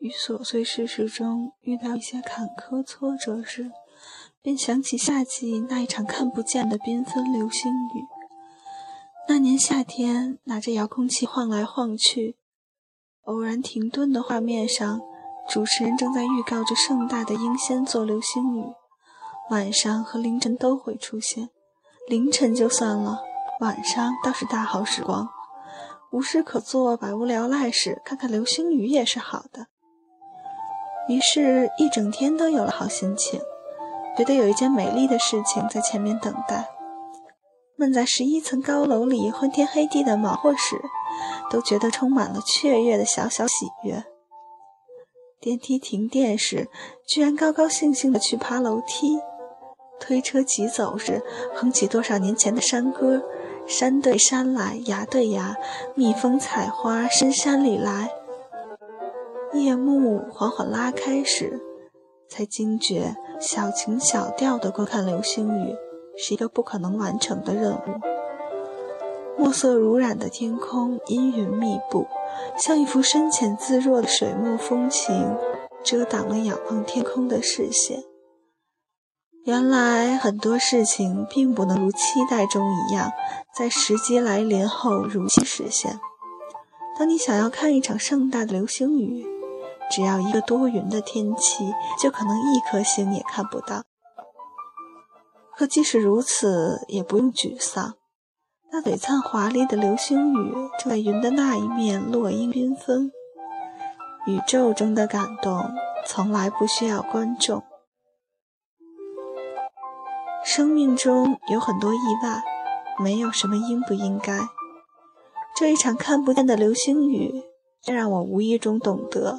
与琐碎事实中遇到一些坎坷挫折时，便想起夏季那一场看不见的缤纷流星雨。那年夏天，拿着遥控器晃来晃去，偶然停顿的画面上，主持人正在预告着盛大的英仙座流星雨。晚上和凌晨都会出现，凌晨就算了，晚上倒是大好时光。无事可做，百无聊赖时，看看流星雨也是好的。于是，一整天都有了好心情，觉得有一件美丽的事情在前面等待。闷在十一层高楼里昏天黑地的忙活时，都觉得充满了雀跃的小小喜悦。电梯停电时，居然高高兴兴地去爬楼梯；推车急走时，哼起多少年前的山歌。山对山来，崖对崖，蜜蜂采花深山里来。夜幕缓缓拉开时，才惊觉小情小调的观看流星雨是一个不可能完成的任务。墨色如染的天空，阴云密布，像一幅深浅自若的水墨风情，遮挡了仰望天空的视线。原来很多事情并不能如期待中一样，在时机来临后如期实现。当你想要看一场盛大的流星雨，只要一个多云的天气，就可能一颗星也看不到。可即使如此，也不用沮丧。那璀璨华丽的流星雨就在云的那一面落英缤纷。宇宙中的感动从来不需要观众。生命中有很多意外，没有什么应不应该。这一场看不见的流星雨，让我无意中懂得，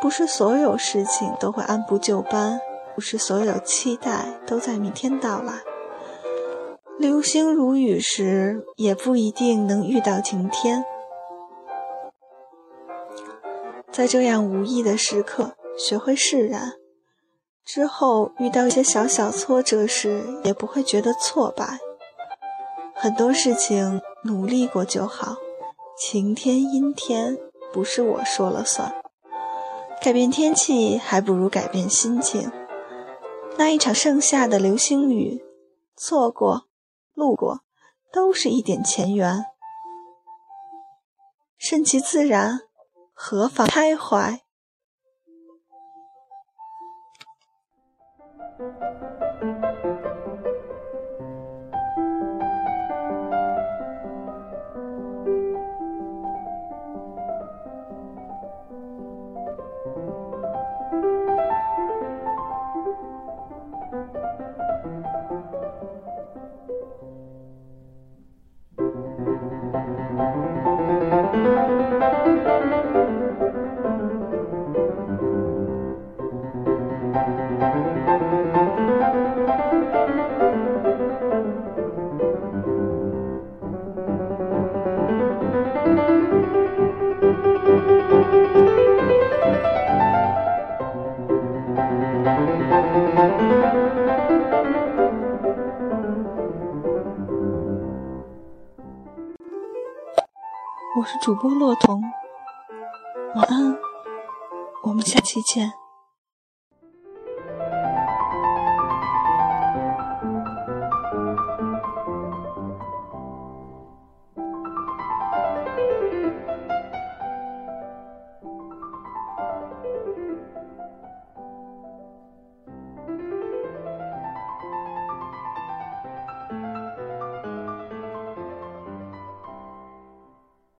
不是所有事情都会按部就班，不是所有期待都在明天到来。流星如雨时，也不一定能遇到晴天。在这样无意的时刻，学会释然。之后遇到一些小小挫折时，也不会觉得挫败。很多事情努力过就好，晴天阴天不是我说了算。改变天气还不如改变心情。那一场盛夏的流星雨，错过、路过，都是一点前缘。顺其自然，何妨开怀？我是主播洛彤，晚安，我们下期见。